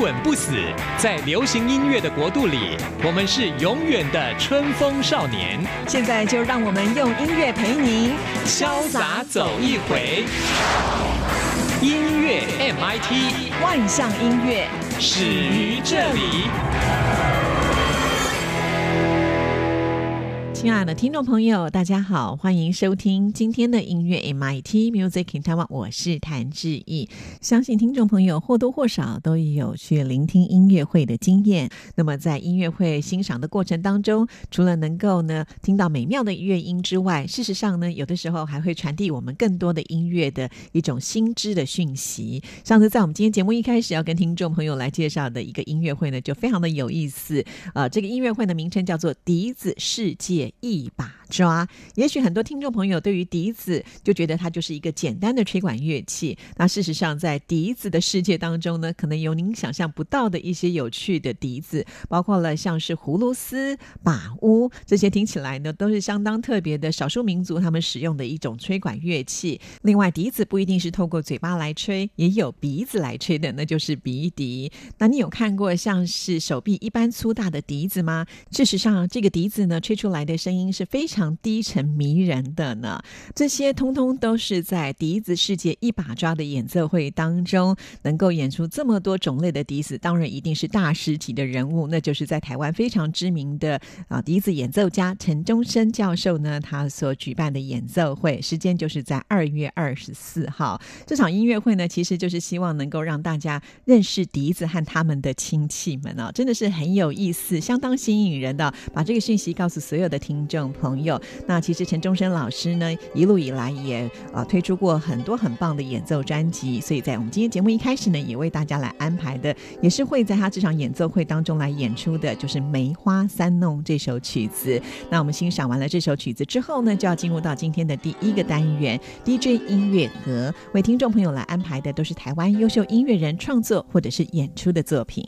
滚不死，在流行音乐的国度里，我们是永远的春风少年。现在就让我们用音乐陪您潇洒走一回。音乐 MIT，万象音乐始于这里。亲爱的听众朋友，大家好，欢迎收听今天的音乐 MIT Music in Taiwan，我是谭志毅。相信听众朋友或多或少都有去聆听音乐会的经验。那么在音乐会欣赏的过程当中，除了能够呢听到美妙的乐音之外，事实上呢，有的时候还会传递我们更多的音乐的一种新知的讯息。上次在我们今天节目一开始要跟听众朋友来介绍的一个音乐会呢，就非常的有意思。呃，这个音乐会的名称叫做笛子世界。一把抓，也许很多听众朋友对于笛子就觉得它就是一个简单的吹管乐器。那事实上，在笛子的世界当中呢，可能有您想象不到的一些有趣的笛子，包括了像是葫芦丝、把乌这些，听起来呢都是相当特别的少数民族他们使用的一种吹管乐器。另外，笛子不一定是透过嘴巴来吹，也有鼻子来吹的，那就是鼻笛。那你有看过像是手臂一般粗大的笛子吗？事实上，这个笛子呢吹出来的。声音是非常低沉迷人的呢，这些通通都是在笛子世界一把抓的演奏会当中能够演出这么多种类的笛子，当然一定是大师级的人物，那就是在台湾非常知名的啊笛子演奏家陈忠生教授呢，他所举办的演奏会时间就是在二月二十四号。这场音乐会呢，其实就是希望能够让大家认识笛子和他们的亲戚们啊，真的是很有意思，相当吸引人的。把这个讯息告诉所有的。听众朋友，那其实陈忠生老师呢，一路以来也啊推出过很多很棒的演奏专辑，所以在我们今天节目一开始呢，也为大家来安排的，也是会在他这场演奏会当中来演出的，就是《梅花三弄》这首曲子。那我们欣赏完了这首曲子之后呢，就要进入到今天的第一个单元 DJ 音乐盒，为听众朋友来安排的都是台湾优秀音乐人创作或者是演出的作品。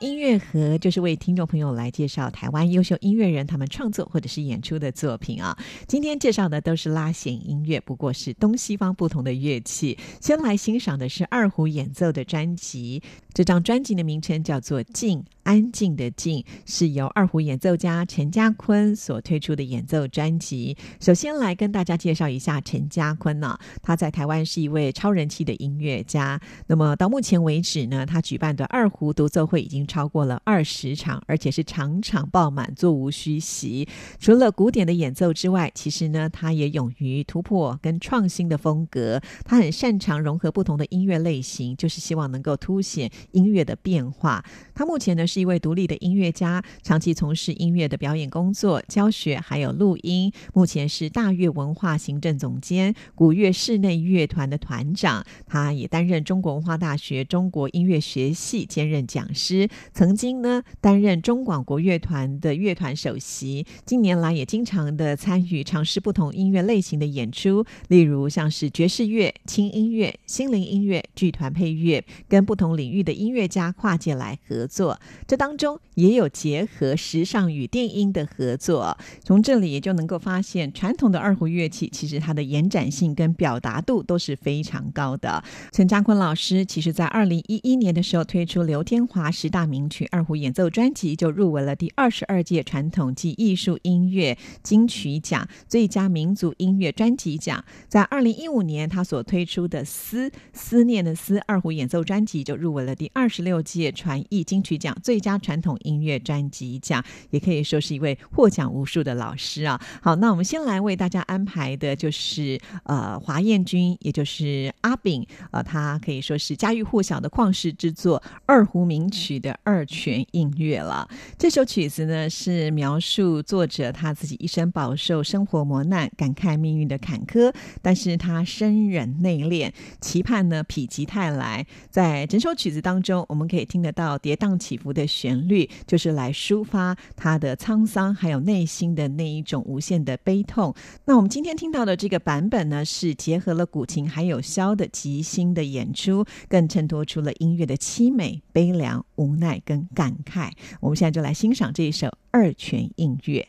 音乐盒就是为听众朋友来介绍台湾优秀音乐人他们创作或者是演出的作品啊。今天介绍的都是拉弦音乐，不过是东西方不同的乐器。先来欣赏的是二胡演奏的专辑，这张专辑的名称叫做《静》。安静的静是由二胡演奏家陈家坤所推出的演奏专辑。首先来跟大家介绍一下陈家坤呢，他在台湾是一位超人气的音乐家。那么到目前为止呢，他举办的二胡独奏会已经超过过了二十场，而且是场场爆满，座无虚席。除了古典的演奏之外，其实呢，他也勇于突破跟创新的风格。他很擅长融合不同的音乐类型，就是希望能够凸显音乐的变化。他目前呢是。是一位独立的音乐家，长期从事音乐的表演工作、教学，还有录音。目前是大乐文化行政总监、古乐室内乐团的团长。他也担任中国文化大学中国音乐学系兼任讲师。曾曾经呢，担任中广国乐团的乐团首席。近年来也经常的参与尝试不同音乐类型的演出，例如像是爵士乐、轻音乐、心灵音乐、剧团配乐，跟不同领域的音乐家跨界来合作。这当中也有结合时尚与电音的合作，从这里也就能够发现，传统的二胡乐器其实它的延展性跟表达度都是非常高的。陈家坤老师其实在二零一一年的时候推出刘天华十大名曲二胡演奏专辑，就入围了第二十二届传统及艺术音乐金曲奖最佳民族音乐专辑奖。在二零一五年，他所推出的《思思念的思》二胡演奏专辑就入围了第二十六届传艺金曲奖最。佳传统音乐专辑奖，也可以说是一位获奖无数的老师啊。好，那我们先来为大家安排的就是呃华彦君，也就是阿炳，呃，他可以说是家喻户晓的旷世之作二胡名曲的二泉映月了。这首曲子呢，是描述作者他自己一生饱受生活磨难，感慨命运的坎坷，但是他深忍内敛，期盼呢否极泰来。在整首曲子当中，我们可以听得到跌宕起伏的。旋律就是来抒发他的沧桑，还有内心的那一种无限的悲痛。那我们今天听到的这个版本呢，是结合了古琴还有箫的即兴的演出，更衬托出了音乐的凄美、悲凉、无奈跟感慨。我们现在就来欣赏这一首二泉映月。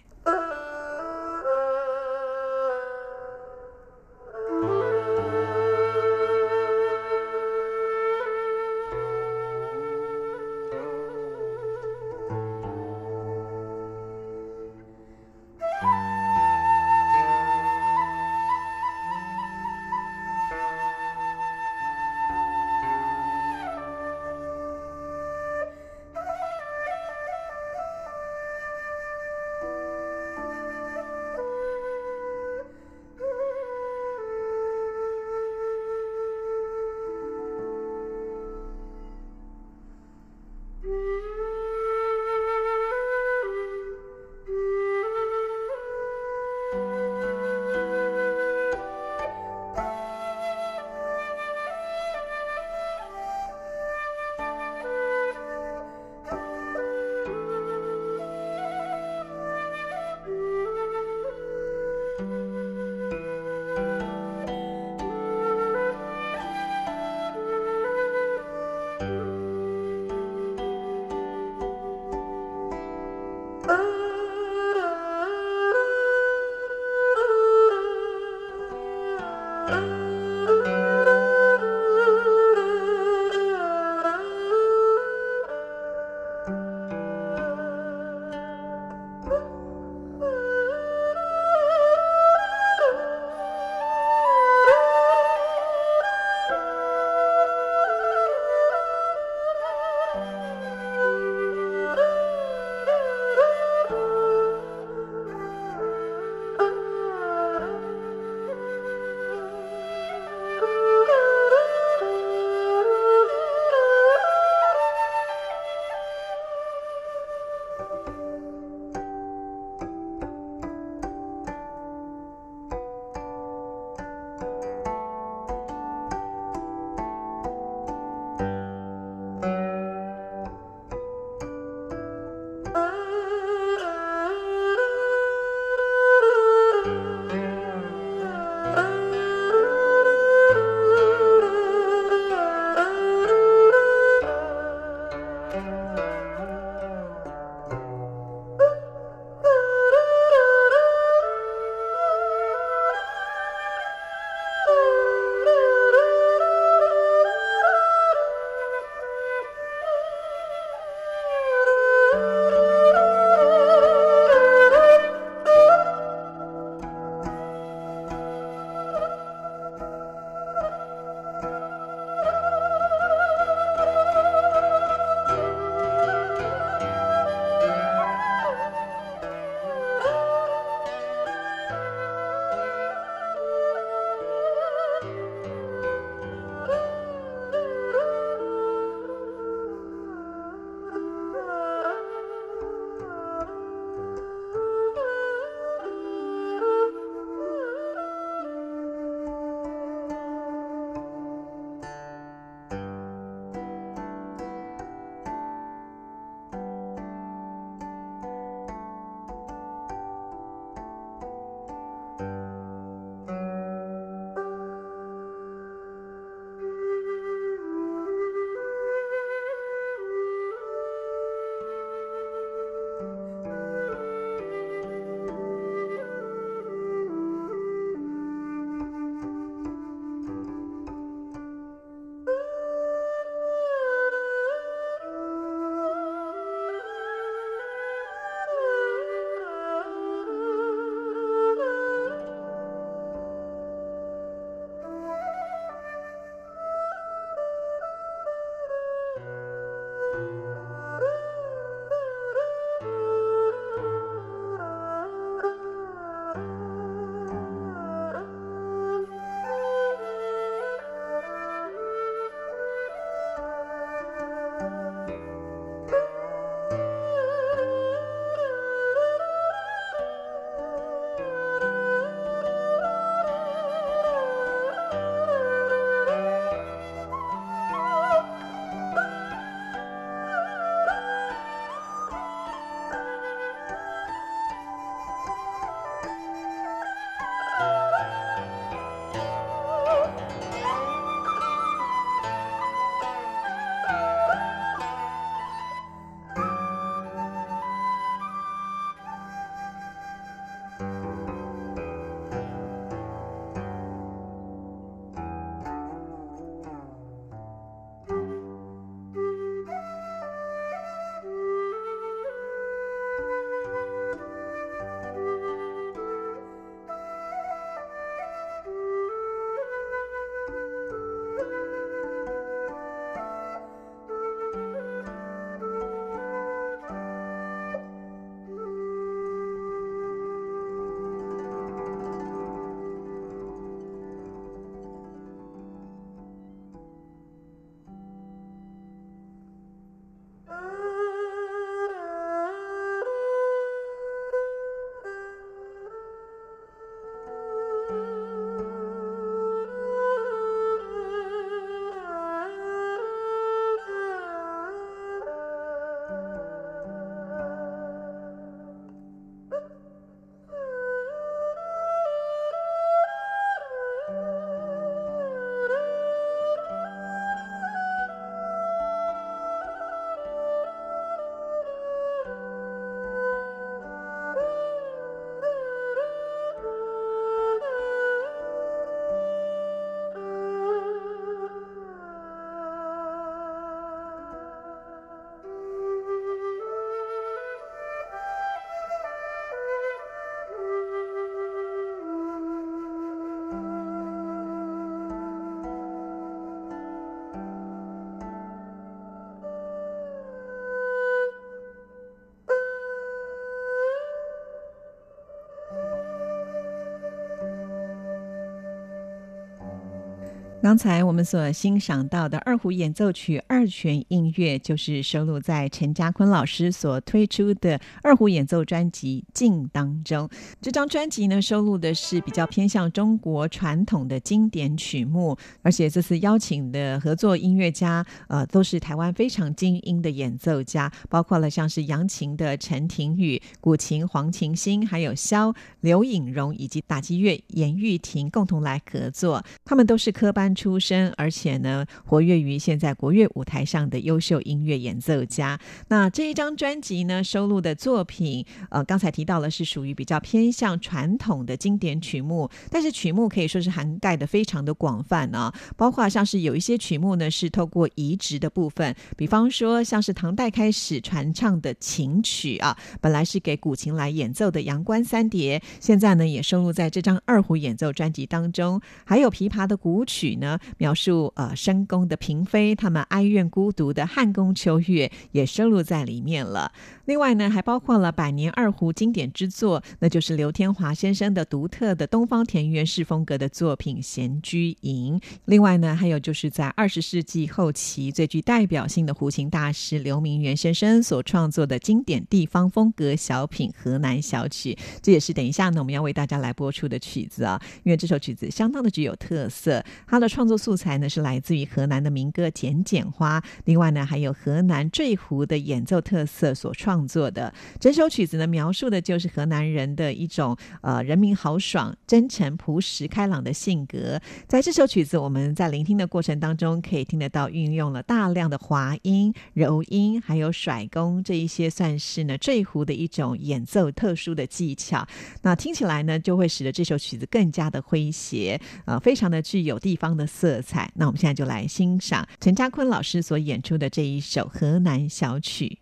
刚才我们所欣赏到的二胡演奏曲二泉映月，就是收录在陈家坤老师所推出的二胡演奏专辑《镜》当中。这张专辑呢，收录的是比较偏向中国传统的经典曲目，而且这次邀请的合作音乐家，呃，都是台湾非常精英的演奏家，包括了像是扬琴的陈庭宇、古琴黄琴星，还有萧刘颖荣以及打击乐严玉婷共同来合作。他们都是科班。出身，而且呢，活跃于现在国乐舞台上的优秀音乐演奏家。那这一张专辑呢，收录的作品，呃，刚才提到了是属于比较偏向传统的经典曲目，但是曲目可以说是涵盖的非常的广泛啊，包括像是有一些曲目呢是透过移植的部分，比方说像是唐代开始传唱的琴曲啊，本来是给古琴来演奏的《阳关三叠》，现在呢也收录在这张二胡演奏专辑当中，还有琵琶的古曲。呢，描述呃深宫的嫔妃他们哀怨孤独的汉宫秋月也收录在里面了。另外呢，还包括了百年二胡经典之作，那就是刘天华先生的独特的东方田园式风格的作品《闲居吟》。另外呢，还有就是在二十世纪后期最具代表性的胡琴大师刘明元先生所创作的经典地方风格小品《河南小曲》，这也是等一下呢我们要为大家来播出的曲子啊，因为这首曲子相当的具有特色，它的创作素材呢是来自于河南的民歌《剪剪花》，另外呢还有河南坠胡的演奏特色所创。创作的整首曲子呢，描述的就是河南人的一种呃人民豪爽、真诚、朴实、开朗的性格。在这首曲子，我们在聆听的过程当中，可以听得到运用了大量的滑音、柔音，还有甩弓这一些，算是呢坠胡的一种演奏特殊的技巧。那听起来呢，就会使得这首曲子更加的诙谐，呃，非常的具有地方的色彩。那我们现在就来欣赏陈家坤老师所演出的这一首河南小曲。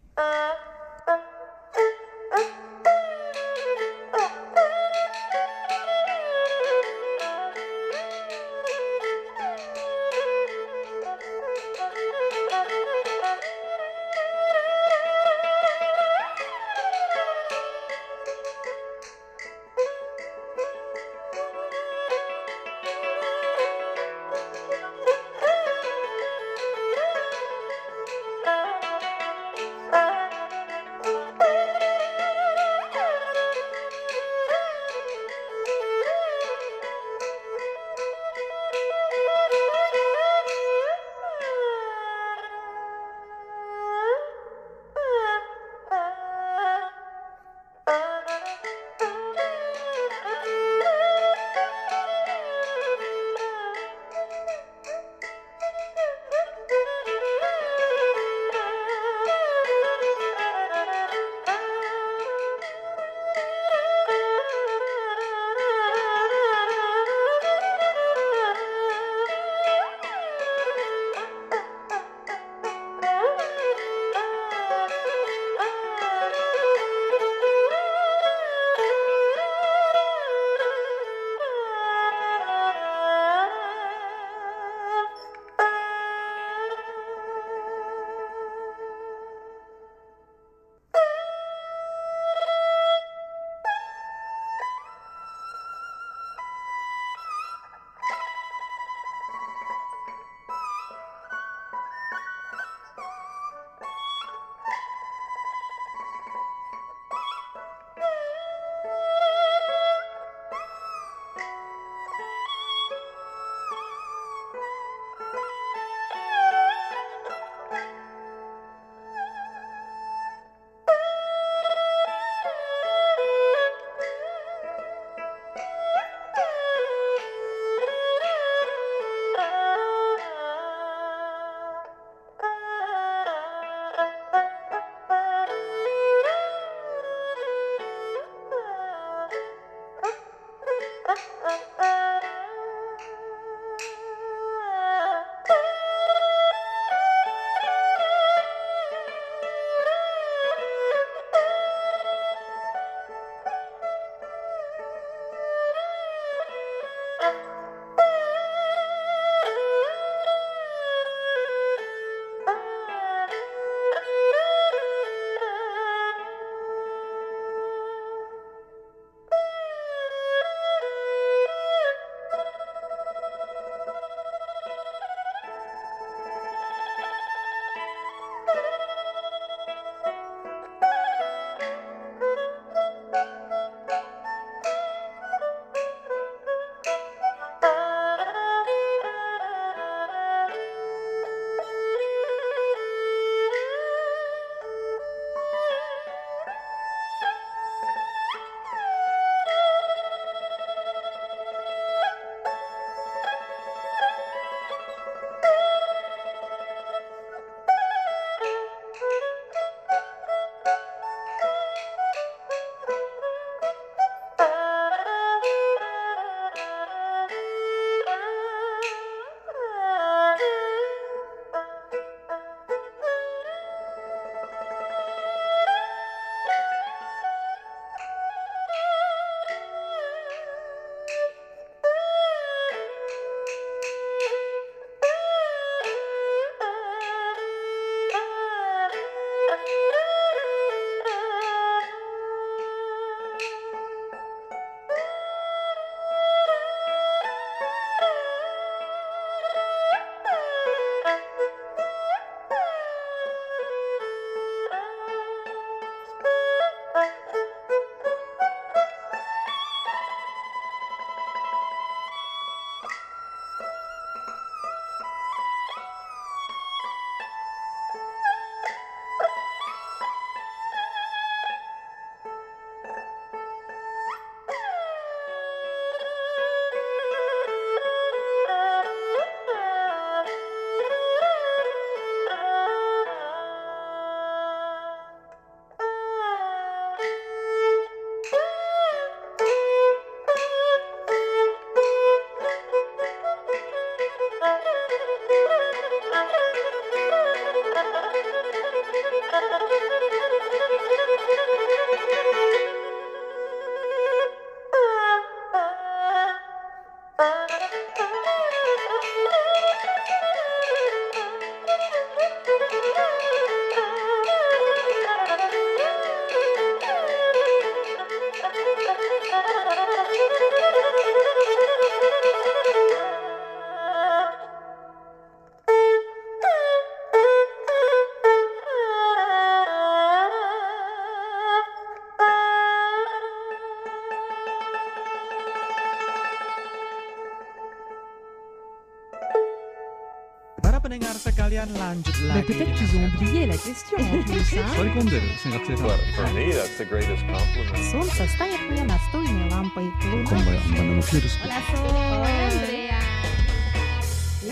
pendengar sekalian lanjut Mais lagi. peut-être qu'ils ont oublié la question en plus. 割り込んでる先学生さん Well, for me, that's the greatest compliment. Солнце станет мне настольной лампой. 今晩あんまりのフィルス Hola, Sol. Andrea.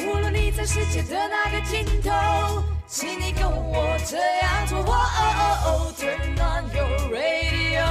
无论你在世界的哪个尽头，请你跟我这样做。哦哦哦，Turn on your radio，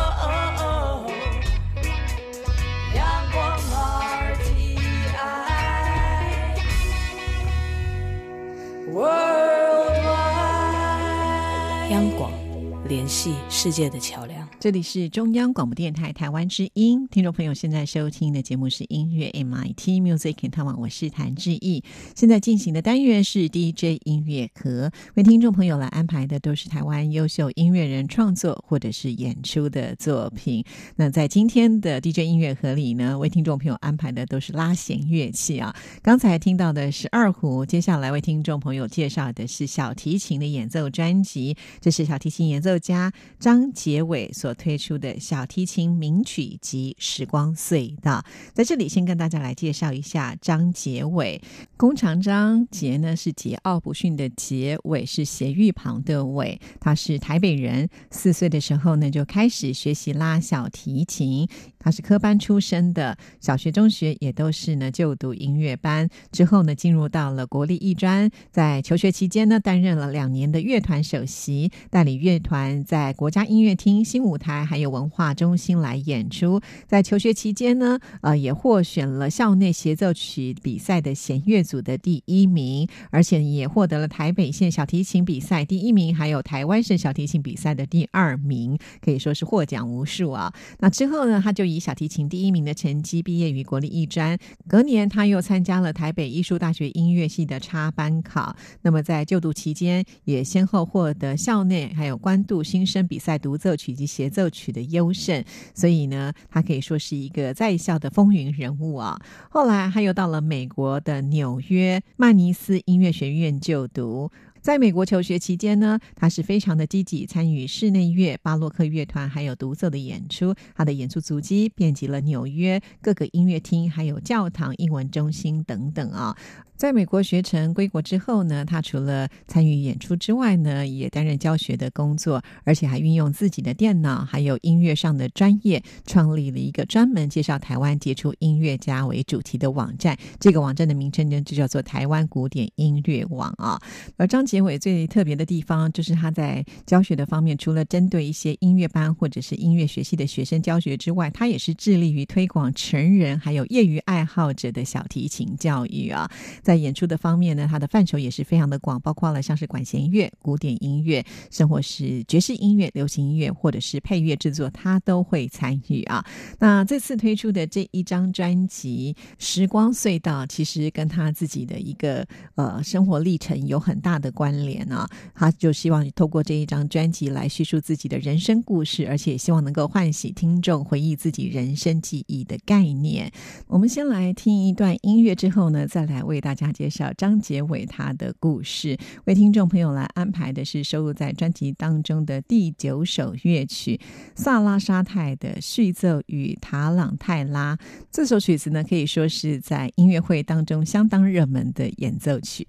系世界的桥梁。这里是中央广播电台台湾之音，听众朋友现在收听的节目是音乐 MIT Music in Taiwan，我是谭志毅。现在进行的单元是 DJ 音乐盒，为听众朋友来安排的都是台湾优秀音乐人创作或者是演出的作品。那在今天的 DJ 音乐盒里呢，为听众朋友安排的都是拉弦乐器啊。刚才听到的是二胡，接下来为听众朋友介绍的是小提琴的演奏专辑，这是小提琴演奏家张杰伟所推出的小提琴名曲集《时光隧道》。在这里先跟大家来介绍一下张杰伟，弓长张杰呢是桀骜不驯的杰，伟是斜玉旁的伟，他是台北人，四岁的时候呢就开始学习拉小提琴。他是科班出身的，小学、中学也都是呢就读音乐班，之后呢进入到了国立艺专，在求学期间呢担任了两年的乐团首席，带领乐团在国家音乐厅、新舞台还有文化中心来演出。在求学期间呢，呃也获选了校内协奏曲比赛的弦乐组的第一名，而且也获得了台北县小提琴比赛第一名，还有台湾省小提琴比赛的第二名，可以说是获奖无数啊。那之后呢，他就以小提琴第一名的成绩毕业于国立艺专。隔年，他又参加了台北艺术大学音乐系的插班考。那么在就读期间，也先后获得校内还有关渡新生比赛独奏曲及协奏曲的优胜。所以呢，他可以说是一个在校的风云人物啊。后来，他又到了美国的纽约曼尼斯音乐学院就读。在美国求学期间呢，他是非常的积极，参与室内乐、巴洛克乐团还有独奏的演出。他的演出足迹遍及了纽约各个音乐厅、还有教堂、英文中心等等啊。在美国学成归国之后呢，他除了参与演出之外呢，也担任教学的工作，而且还运用自己的电脑还有音乐上的专业，创立了一个专门介绍台湾杰出音乐家为主题的网站。这个网站的名称呢，就叫做台湾古典音乐网啊。而张杰伟最特别的地方，就是他在教学的方面，除了针对一些音乐班或者是音乐学系的学生教学之外，他也是致力于推广成人还有业余爱好者的小提琴教育啊。在在演出的方面呢，他的范畴也是非常的广，包括了像是管弦乐、古典音乐，甚或是爵士音乐、流行音乐，或者是配乐制作，他都会参与啊。那这次推出的这一张专辑《时光隧道》，其实跟他自己的一个呃生活历程有很大的关联啊。他就希望透过这一张专辑来叙述自己的人生故事，而且希望能够唤醒听众回忆自己人生记忆的概念。我们先来听一段音乐，之后呢，再来为大家介绍张杰伟他的故事。为听众朋友来安排的是收录在专辑当中的第九首乐曲《萨拉沙泰的序奏与塔朗泰拉》。这首曲子呢，可以说是在音乐会当中相当热门的演奏曲。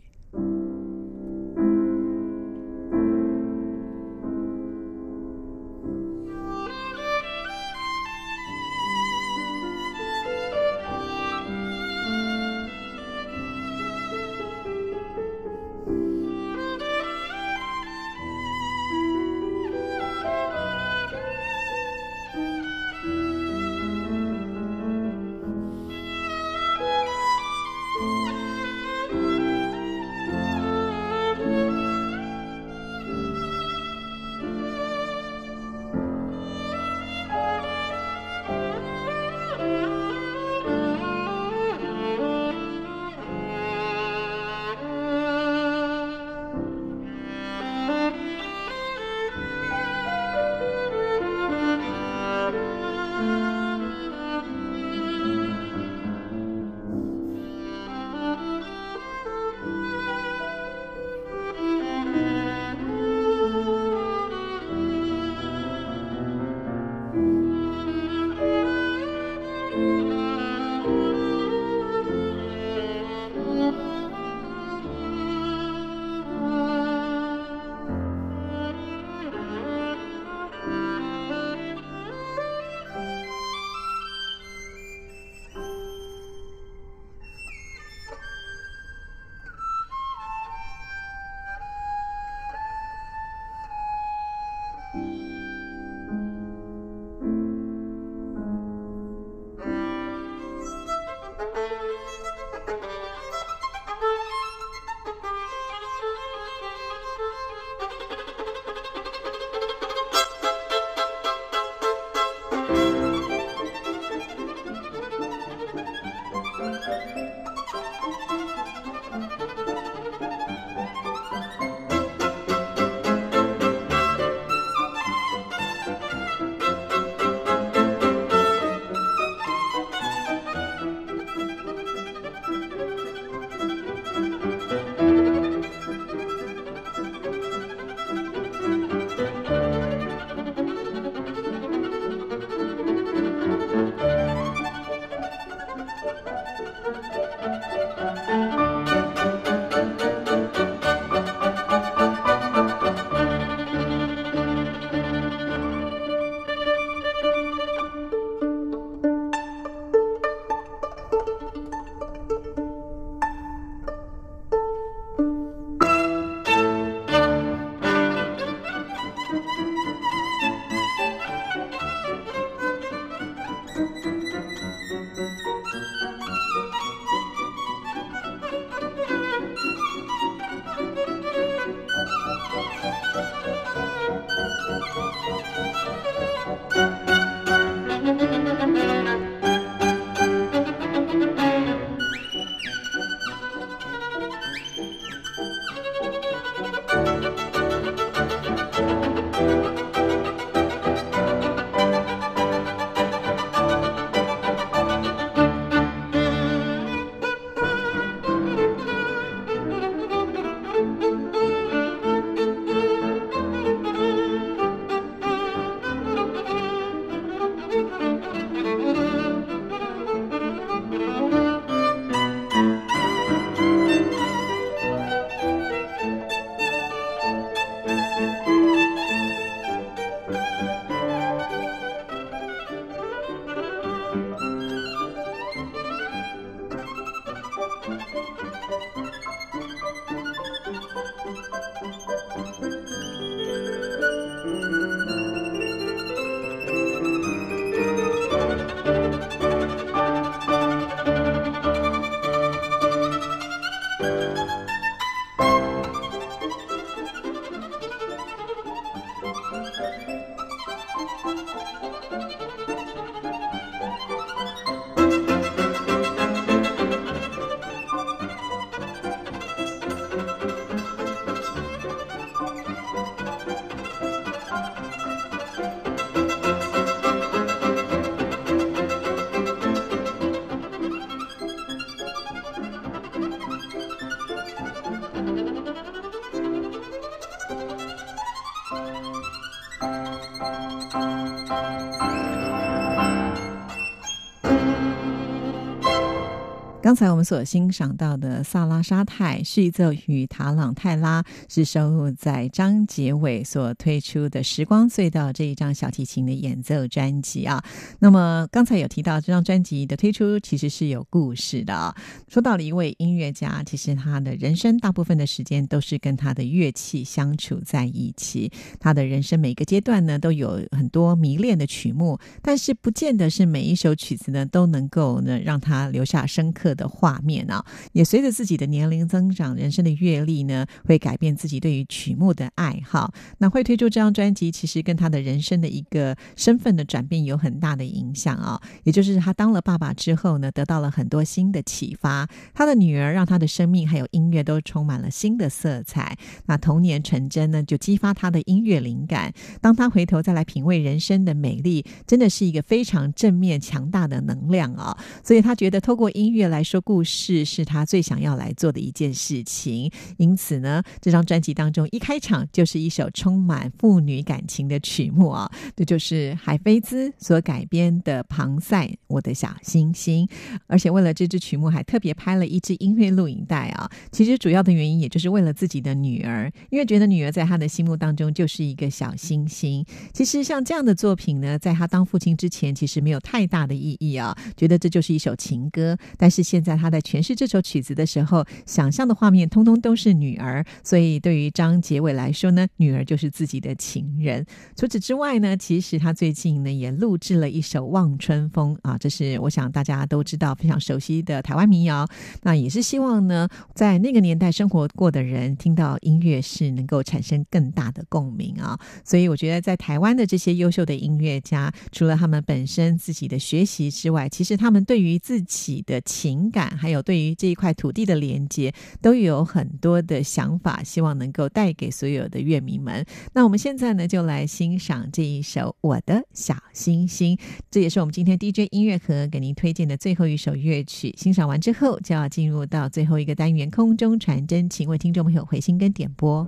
刚才我们所欣赏到的萨拉沙泰序奏与塔朗泰拉是收录在张杰伟所推出的《时光隧道》这一张小提琴的演奏专辑啊。那么刚才有提到这张专辑的推出其实是有故事的啊。说到了一位音乐家，其实他的人生大部分的时间都是跟他的乐器相处在一起。他的人生每个阶段呢都有很多迷恋的曲目，但是不见得是每一首曲子呢都能够呢让他留下深刻。的画面啊，也随着自己的年龄增长，人生的阅历呢，会改变自己对于曲目的爱好。那会推出这张专辑，其实跟他的人生的一个身份的转变有很大的影响啊。也就是他当了爸爸之后呢，得到了很多新的启发。他的女儿让他的生命还有音乐都充满了新的色彩。那童年纯真呢，就激发他的音乐灵感。当他回头再来品味人生的美丽，真的是一个非常正面强大的能量啊。所以他觉得透过音乐来。说故事是他最想要来做的一件事情，因此呢，这张专辑当中一开场就是一首充满父女感情的曲目啊，这就是海菲兹所改编的《庞塞我的小星星》，而且为了这支曲目还特别拍了一支音乐录影带啊。其实主要的原因也就是为了自己的女儿，因为觉得女儿在他的心目当中就是一个小星星。其实像这样的作品呢，在他当父亲之前，其实没有太大的意义啊，觉得这就是一首情歌，但是。现在他在诠释这首曲子的时候，想象的画面通通都是女儿，所以对于张杰伟来说呢，女儿就是自己的情人。除此之外呢，其实他最近呢也录制了一首《望春风》啊，这是我想大家都知道非常熟悉的台湾民谣。那也是希望呢，在那个年代生活过的人听到音乐是能够产生更大的共鸣啊。所以我觉得在台湾的这些优秀的音乐家，除了他们本身自己的学习之外，其实他们对于于自己的情感还有对于这一块土地的连接，都有很多的想法，希望能够带给所有的乐迷们。那我们现在呢，就来欣赏这一首《我的小星星》，这也是我们今天 DJ 音乐盒给您推荐的最后一首乐曲。欣赏完之后，就要进入到最后一个单元——空中传真，请为听众朋友回信跟点播。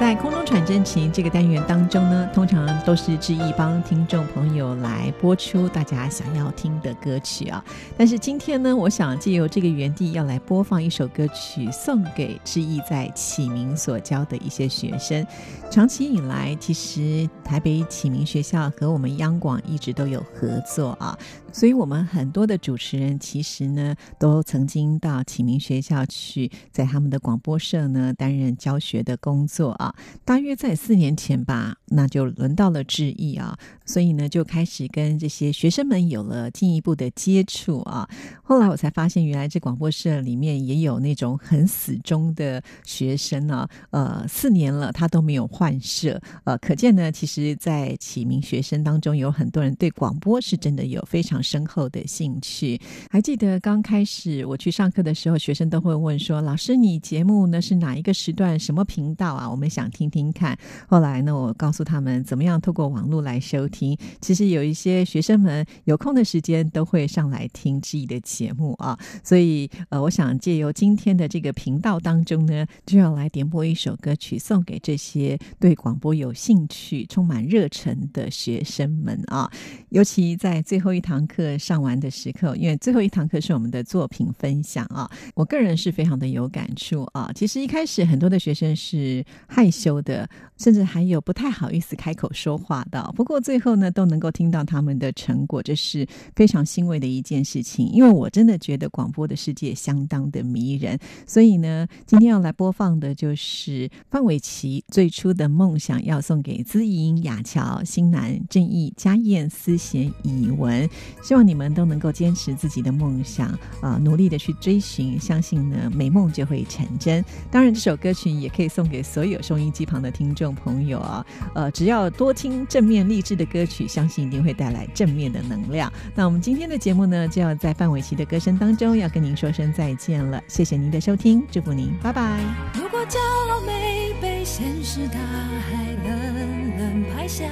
在空中传真情这个单元当中呢，通常都是志毅帮听众朋友来播出大家想要听的歌曲啊。但是今天呢，我想借由这个园地要来播放一首歌曲，送给志毅在启明所教的一些学生。长期以来，其实台北启明学校和我们央广一直都有合作啊，所以我们很多的主持人其实呢，都曾经到启明学校去，在他们的广播社呢担任教学的工作啊。大约在四年前吧，那就轮到了志毅啊，所以呢就开始跟这些学生们有了进一步的接触啊。后来我才发现，原来这广播社里面也有那种很死忠的学生呢，呃，四年了他都没有换社，呃，可见呢，其实，在启明学生当中有很多人对广播是真的有非常深厚的兴趣。还记得刚开始我去上课的时候，学生都会问说：“老师，你节目呢是哪一个时段、什么频道啊？我们。”想听听看，后来呢，我告诉他们怎么样透过网络来收听。其实有一些学生们有空的时间都会上来听志毅的节目啊，所以呃，我想借由今天的这个频道当中呢，就要来点播一首歌曲，送给这些对广播有兴趣、充满热忱的学生们啊。尤其在最后一堂课上完的时刻，因为最后一堂课是我们的作品分享啊，我个人是非常的有感触啊。其实一开始很多的学生是害。羞的，甚至还有不太好意思开口说话的。不过最后呢，都能够听到他们的成果，这是非常欣慰的一件事情。因为我真的觉得广播的世界相当的迷人，所以呢，今天要来播放的就是范玮琪最初的梦想，要送给资颖、雅乔、新南、正义、家燕、思贤、以文。希望你们都能够坚持自己的梦想啊，努力的去追寻，相信呢，美梦就会成真。当然，这首歌曲也可以送给所有收音机旁的听众朋友啊，呃，只要多听正面励志的歌曲，相信一定会带来正面的能量。那我们今天的节目呢，就要在范玮琪的歌声当中，要跟您说声再见了。谢谢您的收听，祝福您，拜拜。如果骄傲没被现实大海冷冷拍下，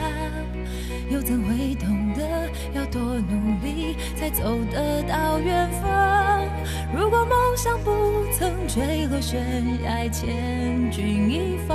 又怎会懂得要多努力才走得到远方？如果梦想不曾坠落悬崖，千钧一发。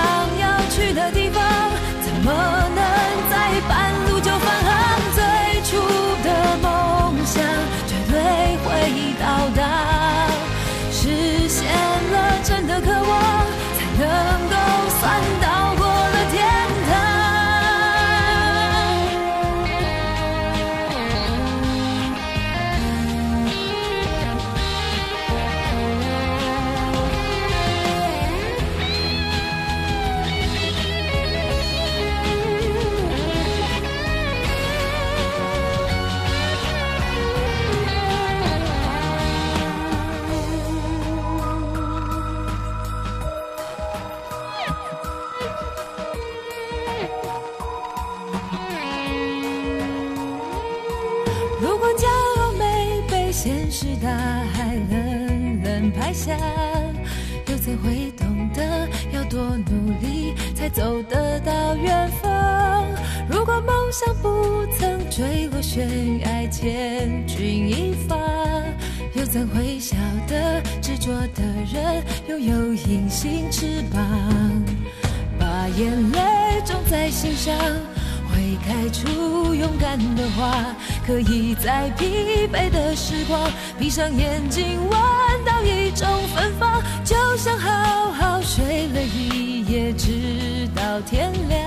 想要去的地方，怎么能在半路就返航？最初的梦想绝对会到达，实现了真的渴望，在疲惫的时光，闭上眼睛闻到一种芬芳，就像好好睡了一夜，直到天亮。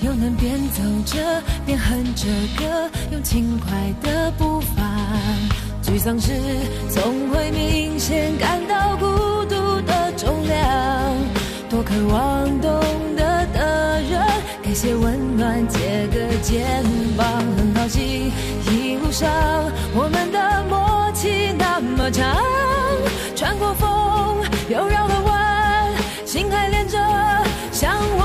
又能边走着边哼着歌，用轻快的步伐。沮丧时总会明显感到孤独的重量，多渴望懂得的人给些温暖，借个肩膀。很高兴一上我们的默契那么长，穿过风又绕了弯，心还连着，向。